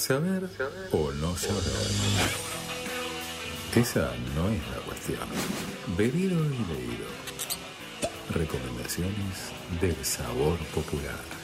Saber o no saber. Esa no es la cuestión. Bebido y leído. Recomendaciones del sabor popular.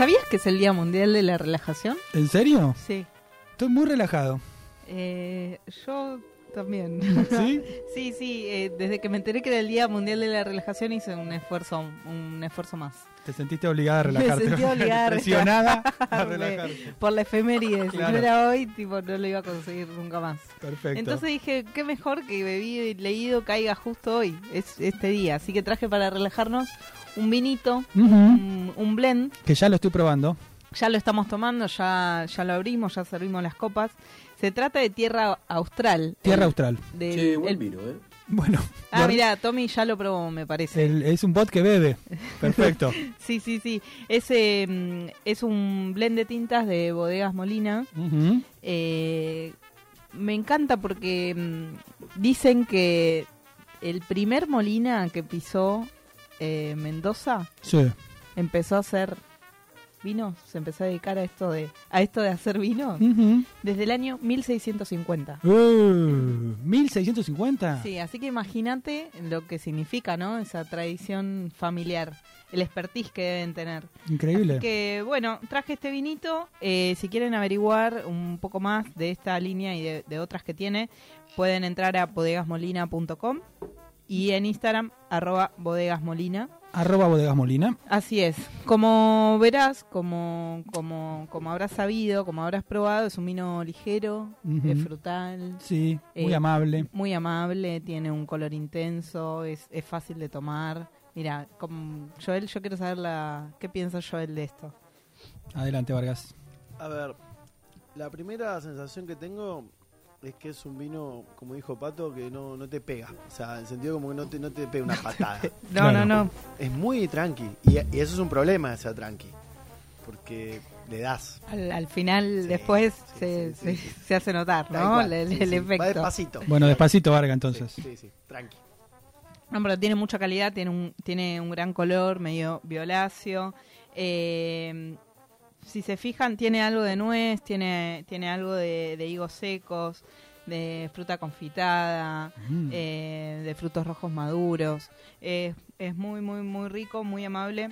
¿Sabías que es el Día Mundial de la Relajación? ¿En serio? Sí. Estoy muy relajado. Eh, yo también. ¿Sí? sí, sí. eh, desde que me enteré que era el Día Mundial de la Relajación hice un esfuerzo, un esfuerzo más. Te sentiste obligada a relajarte. Me sentí obligada a Presionada a relajarte. Por la efeméride. Si no era hoy, tipo, no lo iba a conseguir nunca más. Perfecto. Entonces dije, qué mejor que bebido y leído caiga justo hoy, es este día. Así que traje para relajarnos un vinito, un blend. Que ya lo estoy probando. Ya lo estamos tomando, ya, ya lo abrimos, ya servimos las copas. Se trata de Tierra Austral. Tierra El- Austral. del- Che, buen el- vino, ¿eh? Bueno. Ah, mira, Tommy ya lo probó, me parece. el- es un bot que bebe. Perfecto. Sí, sí, sí. Es, eh, mm, es un blend de tintas de Bodegas Molina. Eh, me encanta porque mm, dicen que el primer Molina que pisó eh, Mendoza Sí. empezó a hacer vino, se empezó a dedicar a esto de a esto de hacer vino desde el año 1650. Uh, 1650. Sí, así que imagínate lo que significa, ¿no? Esa tradición familiar, el expertise que deben tener. Increíble. Así que bueno, traje este vinito. eh, si quieren averiguar un poco más de esta línea y de, de otras que tiene, pueden entrar a bodegasmolina.com y en Instagram, arroba bodegasmolina. Arroba bodegas molina. Así es. Como verás, como, como, como habrás sabido, como habrás probado, es un vino ligero, es frutal, Sí, muy Eh, amable. muy amable, tiene un color intenso, es, es fácil de tomar. Mira, como Joel, yo quiero saber la, qué piensa Joel de esto. Adelante, Vargas. A ver, la primera sensación que tengo es que es un vino, como dijo Pato, que no, no te pega. O sea, en el sentido como que no te, no te pega una patada. No, no, no. es muy tranqui. Y, y eso es un problema ser tranqui. Porque le das. Al, al final, Sí, después sí, se, sí, se- sí. se hace notar, ¿no? cual. El, Sí, el sí, Va efecto. despacito. Bueno, despacito, Vargas, entonces. Sí, sí, sí, tranqui. No, pero tiene mucha calidad, tiene un, tiene un gran color, medio violáceo. Eh, si se fijan, tiene algo de nuez, tiene, tiene algo de, de higos secos, de fruta confitada, Mm. eh, de frutos rojos maduros. Eh, es muy, muy, muy rico, muy amable.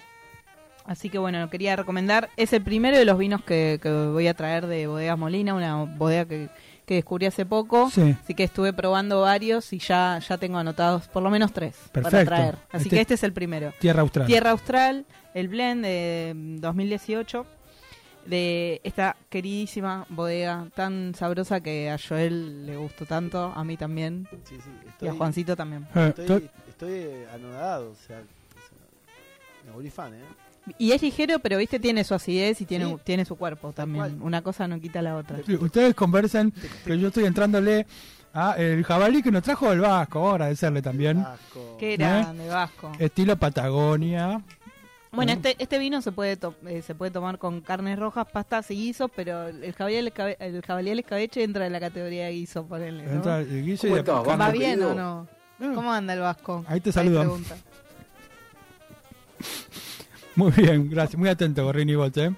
Así que bueno, lo quería recomendar. Es el primero de los vinos que, que voy a traer de Bodegas Molina, una bodega que, que descubrí hace poco. Sí. Así que estuve probando varios y ya, ya tengo anotados por lo menos tres para Perfecto. traer. Así Este- que este es el primero. Tierra Austral. Tierra Austral, el blend de mm, 2018 de esta queridísima bodega tan sabrosa que a Joel le gustó tanto, a mí también Sí, sí, y a estoy, Juancito también. Eh, estoy, to- estoy anonadado. O sea, o sea, me volví fan, ¿eh? Y es ligero, pero viste, tiene su acidez y tiene, Sí. tiene su cuerpo también. Una cosa no quita la otra. Ustedes conversan, pero yo estoy entrándole a el jabalí que nos trajo el Vasco. Agradecerle también. Asco. Qué grande, Vasco. Estilo Patagonia. Bueno, ¿no? este, este vino se puede to- eh, se puede tomar con carnes rojas, pastas y guisos, pero el jabalí al escabe- el jabalí al escabeche entra en la categoría de guiso, ponele, ¿no? Entra el guiso y ¿Cómo de- estás, ¿Va bien o no? Ah, ¿Cómo anda el Vasco? Ahí te saludan. pregunta. Muy bien, gracias. Muy atento, Gorrini Bot, ¿eh?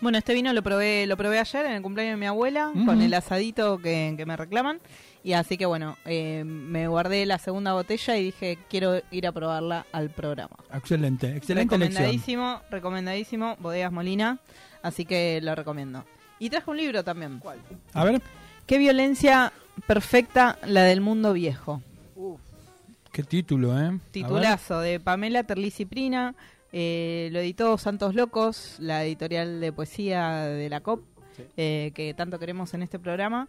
Bueno, este vino lo probé, lo probé ayer en el cumpleaños de mi abuela, con el asadito que, que me reclaman. Y así que bueno, eh, me guardé la segunda botella y dije, quiero ir a probarla al programa. Excelente, excelente elección. recomendadísimo, recomendadísimo, Bodegas Molina, así que lo recomiendo. Y traje un libro también. ¿Cuál? A ver, ¿Qué violencia perfecta la del mundo viejo? Uf, qué título, ¿eh? Titulazo de Pamela Terlizzi Prina, eh, lo editó Santos Locos, la editorial de poesía de la COP, Sí. eh, que tanto queremos en este programa.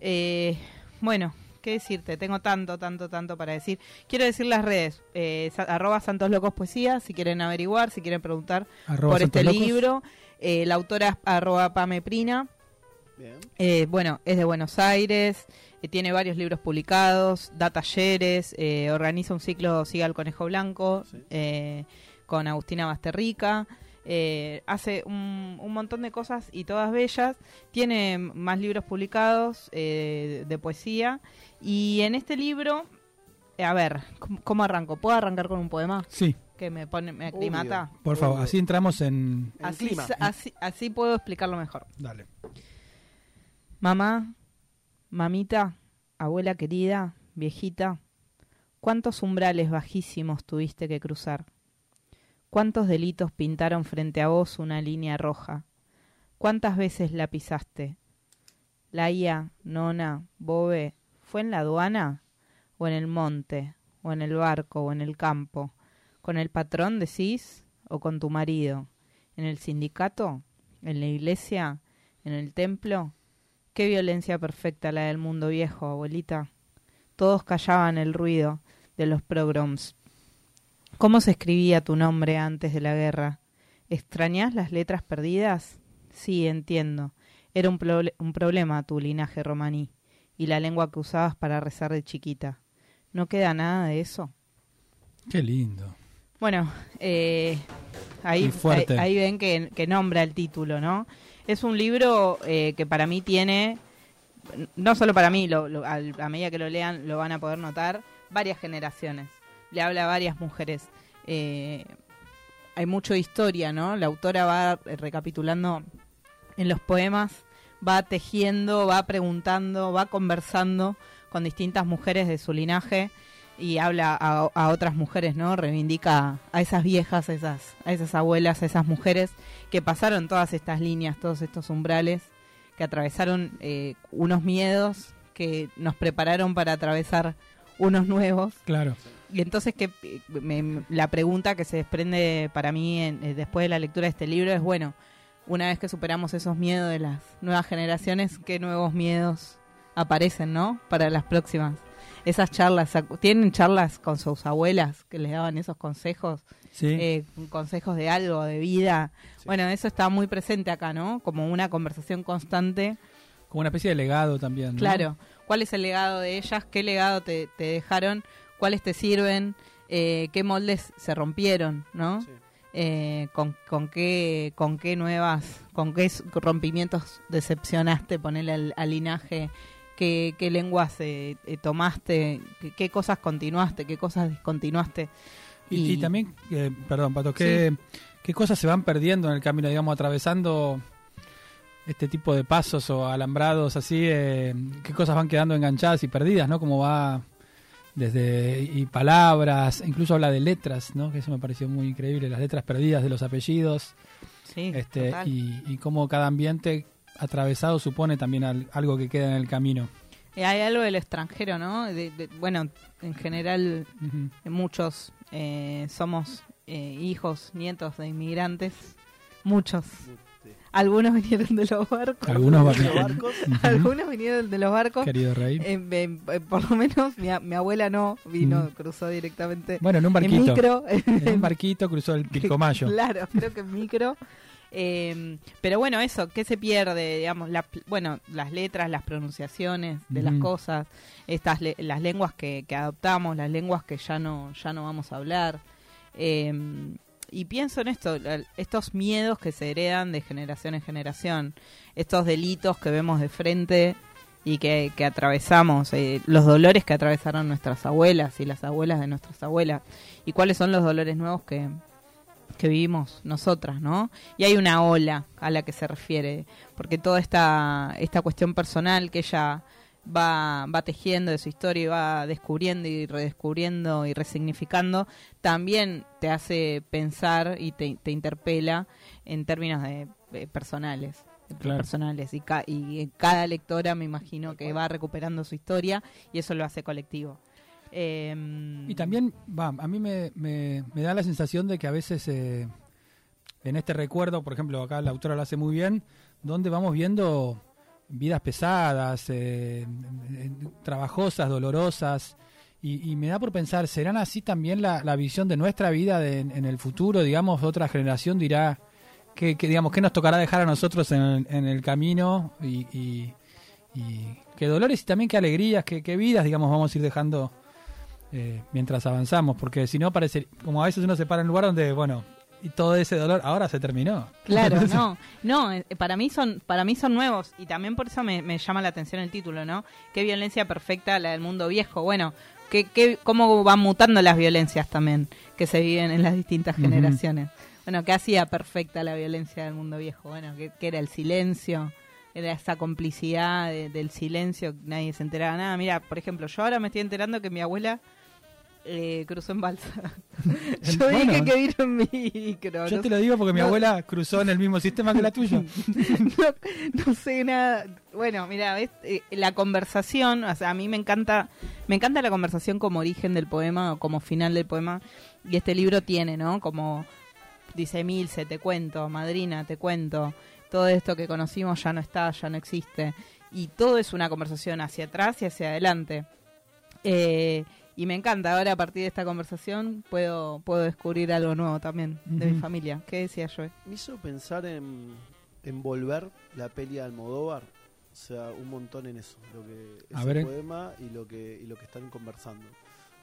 Eh, bueno, ¿qué decirte? Tengo tanto, tanto, tanto para decir. Quiero decir las redes, eh, sa- arroba Santos Locos Poesía, si quieren averiguar, si quieren preguntar Arroba por este Locos. libro. Eh, la autora es arroba Pame Prina. Bien. Eh, bueno, es de Buenos Aires, eh, tiene varios libros publicados, da talleres, eh, organiza un ciclo Siga el Conejo Blanco Sí. eh, con Agustina Basterrica. Eh, hace un, un montón de cosas y todas bellas. Tiene más libros publicados eh, de poesía. Y en este libro, eh, a ver, ¿cómo, cómo arranco? ¿Puedo arrancar con un poema Sí, que me pone, me aclimata? Obvio. por favor, Obvio. así entramos en... En Así, clima. así, así puedo explicarlo mejor. Dale. Mamá, mamita, abuela querida, viejita, ¿cuántos umbrales bajísimos tuviste que cruzar? ¿Cuántos delitos pintaron frente a vos una línea roja? ¿Cuántas veces la pisaste? Laia, nona, bobe, ¿fue en la aduana? ¿O en el monte? ¿O en el barco? ¿O en el campo? ¿Con el patrón decís? ¿O con tu marido? ¿En el sindicato? ¿En la iglesia? ¿En el templo? Qué violencia perfecta la del mundo viejo, abuelita. Todos callaban el ruido de los pogroms. ¿Cómo se escribía tu nombre antes de la guerra? ¿Extrañás las letras perdidas? Sí, entiendo. Era un, proble- un problema tu linaje romaní y la lengua que usabas para rezar de chiquita. ¿No queda nada de eso? Qué lindo. Bueno, eh, ahí, ahí, ahí ven que, que nombra el título, ¿no? Es un libro eh, que para mí tiene, no solo para mí, lo- lo- al- a medida que lo lean lo van a poder notar, varias generaciones. Le habla a varias mujeres. Eh, hay mucho historia, ¿no? La autora va eh, recapitulando en los poemas, va tejiendo, va preguntando, va conversando con distintas mujeres de su linaje y habla a, a otras mujeres, ¿no? Reivindica a esas viejas, a esas, a esas abuelas, a esas mujeres que pasaron todas estas líneas, todos estos umbrales, que atravesaron eh, unos miedos que nos prepararon para atravesar unos nuevos. Claro. Y entonces que me- la pregunta que se desprende para mí en- eh, después de la lectura de este libro es, bueno, una vez que superamos esos miedos de las nuevas generaciones, ¿qué nuevos miedos aparecen, no? Para las próximas. Esas charlas, ¿se- ¿tienen charlas con sus abuelas que les daban esos consejos? Sí. eh, consejos de algo, de vida. Sí. Bueno, eso está muy presente acá, ¿no? Como una conversación constante. Como una especie de legado también. ¿no? Claro. ¿Cuál es el legado de ellas? ¿Qué legado te, te dejaron? ¿Cuáles te sirven? Eh, ¿Qué moldes se rompieron? ¿no? Sí. Eh, con, con qué con qué nuevas con qué rompimientos decepcionaste ponerle al, al linaje qué, qué lenguas eh, eh, tomaste qué, qué cosas continuaste qué cosas discontinuaste Y, y Y- también, eh, perdón, Pato, ¿qué, ¿qué cosas se van perdiendo en el camino, digamos, atravesando este tipo de pasos o alambrados así? eh, ¿Qué cosas van quedando enganchadas y perdidas, no? Como va desde y palabras, incluso habla de letras, ¿no? Que eso me pareció muy increíble, las letras perdidas de los apellidos, sí este total. y, y cómo cada ambiente atravesado supone también al- algo que queda en el camino. Eh, hay algo del extranjero no De- de- bueno en general muchos eh, somos eh, hijos nietos de inmigrantes muchos Algunos vinieron de los barcos Algunos Los barcos. Algunos vinieron de los barcos Querido Rey. Eh, eh, por lo menos mi, abuela no vino, Mm. cruzó directamente Bueno, en un en barquito. micro. En un barquito cruzó el Pilcomayo. claro, creo que en micro. Eh, pero bueno, eso, ¿qué se pierde? Digamos, la- bueno, las letras, las pronunciaciones de las cosas, estas le- las lenguas que, que adoptamos, las lenguas que ya no, ya no vamos a hablar. Eh, y pienso en esto, estos miedos que se heredan de generación en generación, estos delitos que vemos de frente y que, que atravesamos, eh, los dolores que atravesaron nuestras abuelas y las abuelas de nuestras abuelas, y cuáles son los dolores nuevos que, que vivimos nosotras, ¿no? Y hay una ola a la que se refiere, porque toda esta, esta cuestión personal que ella va, va tejiendo de su historia y va descubriendo y redescubriendo y resignificando, también te hace pensar y te, te interpela en términos de, de personales. Claro. personales y, ca- y cada lectora me imagino que va recuperando su historia y eso lo hace colectivo. Em, Y también, va, a mí me, me- me da la sensación de que a veces eh, en este recuerdo, por ejemplo, acá la autora lo hace muy bien, donde vamos viendo vidas pesadas, eh, eh, trabajosas, dolorosas, y, me da por pensar, ¿serán así también la, la visión de nuestra vida de- en el futuro? Digamos, otra generación dirá, qué, qué, digamos, qué nos tocará dejar a nosotros en el, en el camino y, y, qué dolores y también qué alegrías, qué, qué vidas, digamos, vamos a ir dejando eh, mientras avanzamos, porque si no parece, como a veces uno se para en un lugar donde, bueno, y todo ese dolor ahora se terminó. Claro, no, no, eh, para mí son, para mí son nuevos y también por eso me, me llama la atención el título, ¿no? Qué violencia perfecta la del mundo viejo. Bueno, qué, qué, cómo van mutando las violencias también que se viven en las distintas generaciones. Bueno, ¿qué hacía perfecta la violencia del mundo viejo? Bueno, que, que era el silencio, era esa complicidad de- del silencio, nadie se enteraba nada. Mira, por ejemplo, yo ahora me estoy enterando que mi abuela eh, cruzó en balsa. yo Bueno. dije que vino en micro. Yo no te lo digo porque mi no. abuela cruzó en el mismo sistema que la tuya. no, no sé nada. Bueno, mira. Eh, la conversación, o sea, a mí me encanta, me encanta la conversación como origen del poema o como final del poema. Y este libro tiene, ¿no? Como dice Milce, te cuento, madrina, te cuento. Todo esto que conocimos ya no está, ya no existe. Y todo es una conversación hacia atrás y hacia adelante. Eh, y me encanta, ahora a partir de esta conversación puedo, puedo descubrir algo nuevo también de mi familia. ¿Qué decía yo? Me hizo pensar en, en volver la peli de Almodóvar. O sea, un montón en eso. Lo que A ver, eh. poema y lo que y lo que están conversando.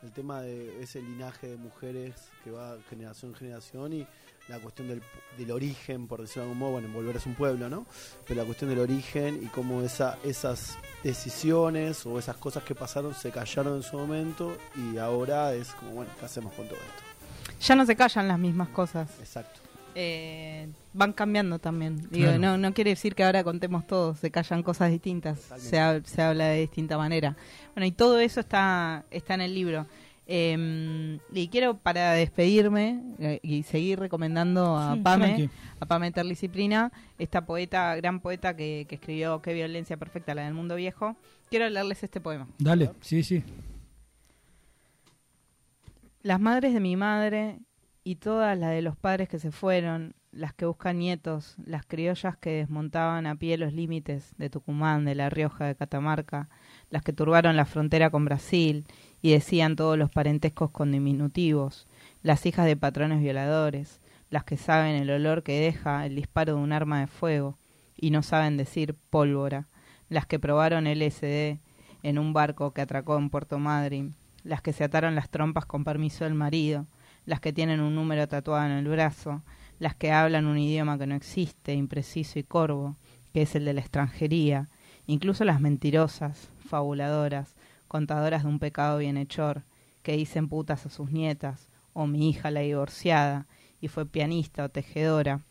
El tema de ese linaje de mujeres que va generación en generación y la cuestión del, del origen, por decirlo de algún modo, bueno, en volver es un pueblo, ¿no? Pero la cuestión del origen y cómo esa, esas decisiones o esas cosas que pasaron se callaron en su momento y ahora es como, bueno, ¿qué hacemos con todo esto? Ya no se callan las mismas cosas. Exacto. eh, van cambiando también. Digo, Claro. no, no quiere decir que ahora contemos todo, se callan cosas distintas, se, se habla de distinta manera. Bueno, y todo eso está, está en el libro. Eh, y quiero, para despedirme eh, y seguir recomendando a Sí, Pame, tranqui. a Pame Terliciprina, esta poeta, gran poeta que, que escribió Qué violencia perfecta, la del mundo viejo, quiero leerles este poema. Dale, sí, sí. Las madres de mi madre y todas las de los padres que se fueron, las que buscan nietos, las criollas que desmontaban a pie los límites de Tucumán, de La Rioja, de Catamarca, las que turbaron la frontera con Brasil y decían todos los parentescos con diminutivos, las hijas de patrones violadores, las que saben el olor que deja el disparo de un arma de fuego y no saben decir pólvora, las que probaron LSD en un barco que atracó en Puerto Madryn, las que se ataron las trompas con permiso del marido, las que tienen un número tatuado en el brazo, las que hablan un idioma que no existe, impreciso y corvo, que es el de la extranjería, incluso las mentirosas, fabuladoras, contadoras de un pecado bienhechor, que dicen putas a sus nietas, o mi hija la divorciada, y fue pianista o tejedora,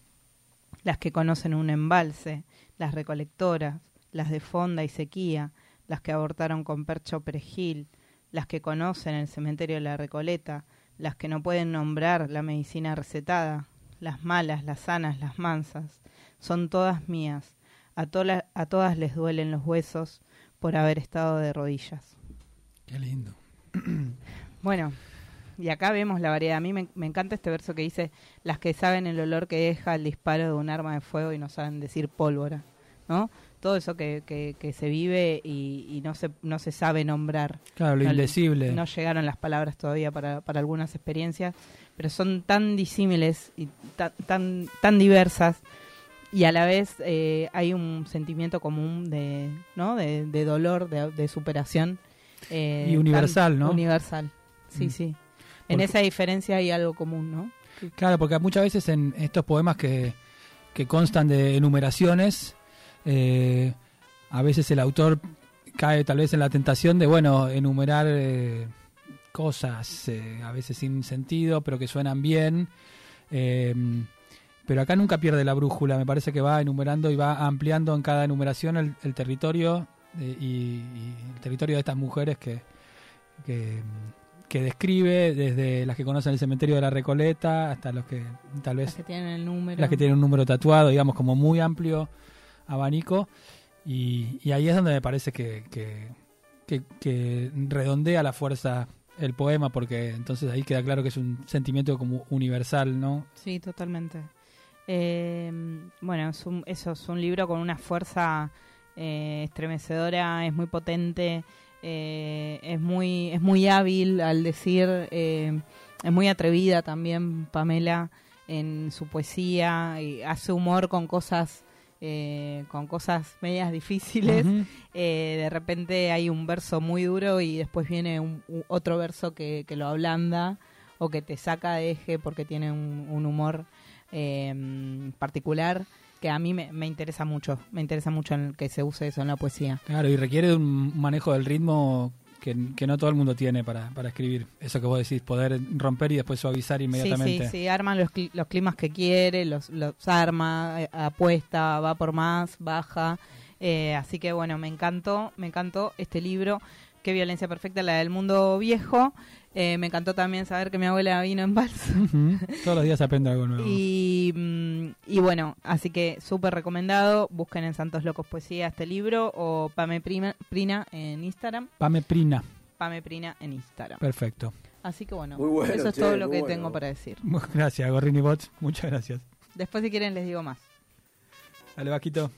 las que conocen un embalse, las recolectoras, las de fonda y sequía, las que abortaron con percho perejil, las que conocen el cementerio de la Recoleta, las que no pueden nombrar la medicina recetada, las malas, las sanas, las mansas, son todas mías. A, todas les duelen los huesos por haber estado de rodillas. Qué lindo. Bueno, y acá vemos la variedad. A mí me, me encanta este verso que dice, las que saben el olor que deja el disparo de un arma de fuego y no saben decir pólvora, ¿no? Todo eso que, que, que se vive y, y no, se, no se sabe nombrar. Claro, lo No- indecible. No llegaron las palabras todavía para, para algunas experiencias, pero son tan disímiles y ta- tan, tan diversas y a la vez eh, hay un sentimiento común de, ¿no? de, de dolor, de, de superación. Eh, Y universal, tan ¿no? Universal, sí, Mm. sí. En Porque- esa diferencia hay algo común, ¿no? Claro, porque muchas veces en estos poemas que, que constan de enumeraciones, eh, a veces el autor cae tal vez en la tentación de, bueno, enumerar eh, cosas, a veces sin sentido, pero que suenan bien. pero acá nunca pierde la brújula, me parece que va enumerando y va ampliando en cada enumeración el, el territorio y, y el territorio de estas mujeres que, que, que describe, desde las que conocen el cementerio de la Recoleta hasta los que tal Las vez que tienen el número. las que tienen un número tatuado, digamos, como muy amplio abanico. Y, y ahí es donde me parece que, que, que- que redondea la fuerza el poema, porque entonces ahí queda claro que es un sentimiento como universal, ¿no? Sí, totalmente. Eh, bueno, es un, eso es un libro con una fuerza eh, estremecedora, es muy potente, eh, es muy es muy hábil al decir, eh, es muy atrevida también, Pamela. en su poesía, y hace humor con cosas con cosas medias difíciles. De repente hay un verso muy duro y después viene un, u- otro verso que, que lo ablanda o que te saca de eje porque tiene un, un humor particular que a mí me, me interesa mucho. Me interesa mucho en que se use eso en la poesía. Claro, y requiere de un manejo del ritmo que, que no todo el mundo tiene para, para escribir. Eso que vos decís, poder romper y después suavizar inmediatamente. Sí, sí, sí, arma los, los climas que quiere, los, los arma, eh, apuesta, va por más, baja. Eh, así que bueno, me encantó, me encantó este libro. Qué violencia perfecta, la del mundo viejo. Eh, me encantó también saber que mi abuela vino en. Ujú. Todos los días se aprende algo nuevo. Y, mm, y bueno, así que súper recomendado. Busquen en Santos Locos Poesía este libro o Pame Prima- Prina en Instagram. Pame Prina. Pame Prina en Instagram. Perfecto. Así que bueno, eso es che, todo lo que bueno. tengo para decir. Gracias, Gorrini Bots. Muchas gracias. Después si quieren les digo más. Dale, Vaquito.